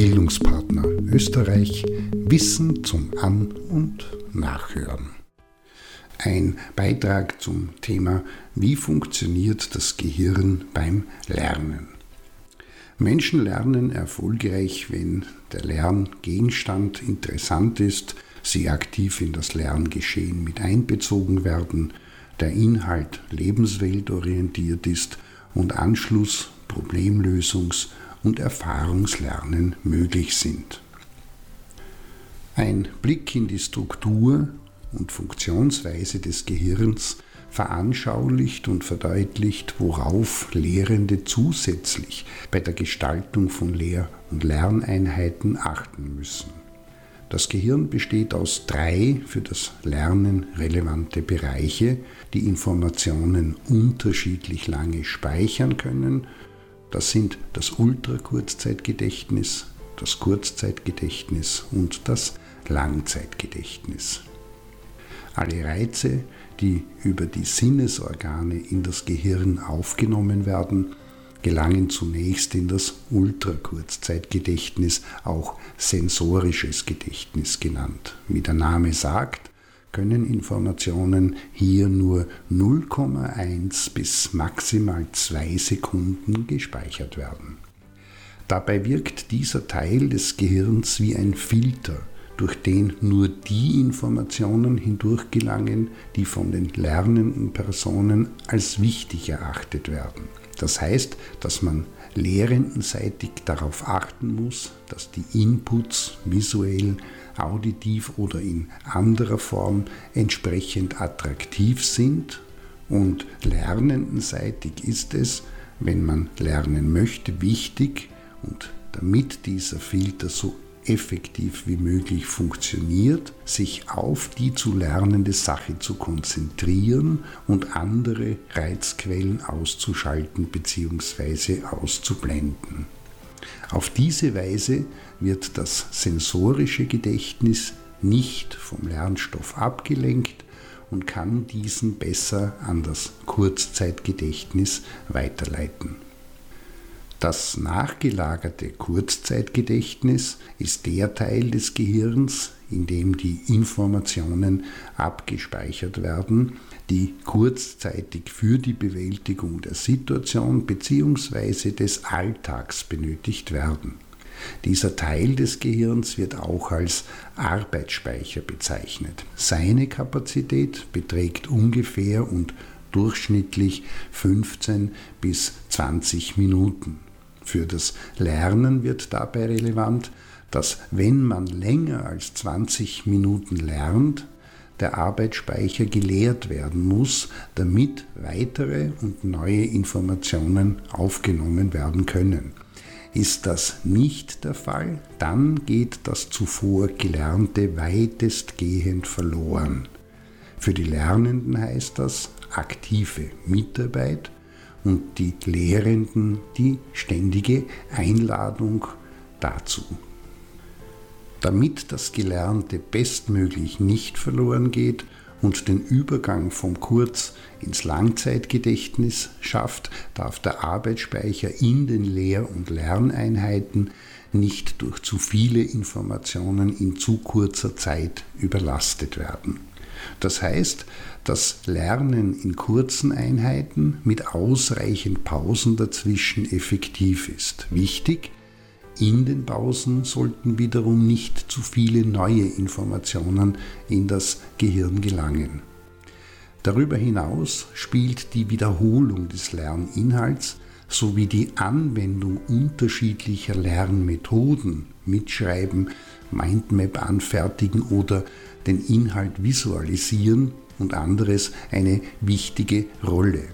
Bildungspartner Österreich Wissen zum An- und Nachhören. Ein Beitrag zum Thema Wie funktioniert das Gehirn beim Lernen? Menschen lernen erfolgreich, wenn der Lerngegenstand interessant ist, sie aktiv in das Lerngeschehen mit einbezogen werden, der Inhalt lebensweltorientiert ist und Anschluss, Problemlösungs- und Erfahrungslernen möglich sind. Ein Blick in die Struktur und Funktionsweise des Gehirns veranschaulicht und verdeutlicht, worauf Lehrende zusätzlich bei der Gestaltung von Lehr- und Lerneinheiten achten müssen. Das Gehirn besteht aus drei für das Lernen relevante Bereiche, die Informationen unterschiedlich lange speichern können. Das sind das Ultrakurzzeitgedächtnis, das Kurzzeitgedächtnis und das Langzeitgedächtnis. Alle Reize, die über die Sinnesorgane in das Gehirn aufgenommen werden, gelangen zunächst in das Ultrakurzzeitgedächtnis, auch sensorisches Gedächtnis genannt. Wie der Name sagt, können Informationen hier nur 0,1 bis maximal 2 Sekunden gespeichert werden. Dabei wirkt dieser Teil des Gehirns wie ein Filter durch den nur die Informationen hindurch gelangen, die von den lernenden Personen als wichtig erachtet werden. Das heißt, dass man lehrendenseitig darauf achten muss, dass die Inputs visuell, auditiv oder in anderer Form entsprechend attraktiv sind und lernendenseitig ist es, wenn man lernen möchte, wichtig und damit dieser Filter so effektiv wie möglich funktioniert, sich auf die zu lernende Sache zu konzentrieren und andere Reizquellen auszuschalten bzw. auszublenden. Auf diese Weise wird das sensorische Gedächtnis nicht vom Lernstoff abgelenkt und kann diesen besser an das Kurzzeitgedächtnis weiterleiten. Das nachgelagerte Kurzzeitgedächtnis ist der Teil des Gehirns, in dem die Informationen abgespeichert werden, die kurzzeitig für die Bewältigung der Situation bzw. des Alltags benötigt werden. Dieser Teil des Gehirns wird auch als Arbeitsspeicher bezeichnet. Seine Kapazität beträgt ungefähr und durchschnittlich 15 bis 20 Minuten. Für das Lernen wird dabei relevant, dass wenn man länger als 20 Minuten lernt, der Arbeitsspeicher geleert werden muss, damit weitere und neue Informationen aufgenommen werden können. Ist das nicht der Fall, dann geht das zuvor Gelernte weitestgehend verloren. Für die Lernenden heißt das aktive Mitarbeit und die Lehrenden die ständige Einladung dazu. Damit das Gelernte bestmöglich nicht verloren geht und den Übergang vom Kurz- ins Langzeitgedächtnis schafft, darf der Arbeitsspeicher in den Lehr- und Lerneinheiten nicht durch zu viele Informationen in zu kurzer Zeit überlastet werden. Das heißt, dass Lernen in kurzen Einheiten mit ausreichend Pausen dazwischen effektiv ist. Wichtig, in den Pausen sollten wiederum nicht zu viele neue Informationen in das Gehirn gelangen. Darüber hinaus spielt die Wiederholung des Lerninhalts sowie die Anwendung unterschiedlicher Lernmethoden, Mitschreiben, Mindmap anfertigen oder den Inhalt visualisieren und anderes eine wichtige Rolle.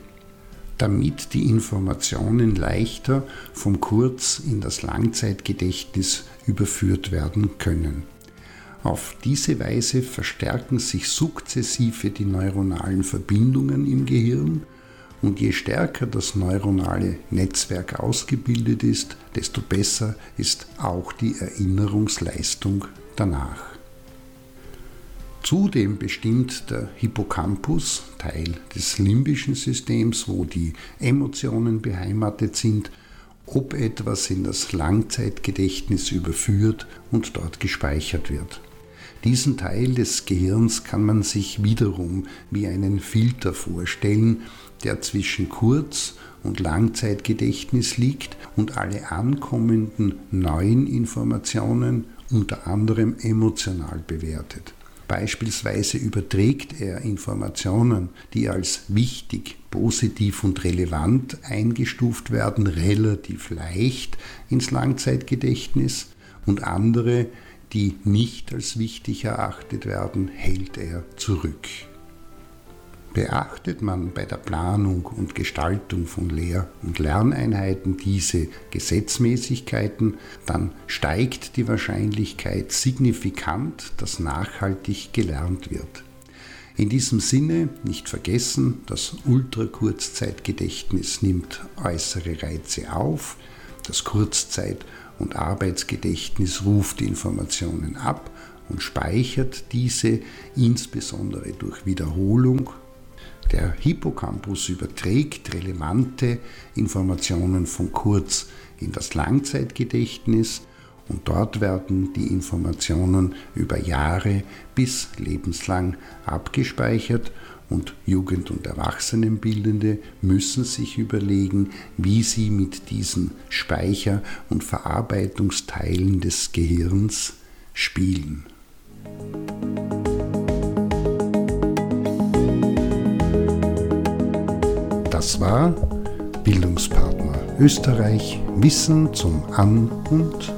Damit die Informationen leichter vom Kurz- in das Langzeitgedächtnis überführt werden können. Auf diese Weise verstärken sich sukzessive die neuronalen Verbindungen im Gehirn und je stärker das neuronale Netzwerk ausgebildet ist, desto besser ist auch die Erinnerungsleistung danach. Zudem bestimmt der Hippocampus, Teil des limbischen Systems, wo die Emotionen beheimatet sind, ob etwas in das Langzeitgedächtnis überführt und dort gespeichert wird. Diesen Teil des Gehirns kann man sich wiederum wie einen Filter vorstellen, der zwischen Kurz- und Langzeitgedächtnis liegt und alle ankommenden neuen Informationen unter anderem emotional bewertet. Beispielsweise überträgt er Informationen, die als wichtig, positiv und relevant eingestuft werden, relativ leicht ins Langzeitgedächtnis und andere, die nicht als wichtig erachtet werden, hält er zurück. Beachtet man bei der Planung und Gestaltung von Lehr- und Lerneinheiten diese Gesetzmäßigkeiten, dann steigt die Wahrscheinlichkeit signifikant, dass nachhaltig gelernt wird. In diesem Sinne nicht vergessen, das Ultrakurzzeitgedächtnis nimmt äußere Reize auf, das Kurzzeit- und Arbeitsgedächtnis ruft Informationen ab und speichert diese insbesondere durch Wiederholung. Der Hippocampus überträgt relevante Informationen von kurz in das Langzeitgedächtnis und dort werden die Informationen über Jahre bis lebenslang abgespeichert und Jugend- und Erwachsenenbildende müssen sich überlegen, wie sie mit diesen Speicher- und Verarbeitungsteilen des Gehirns spielen. Das war Bildungspartner Österreich Wissen zum An- und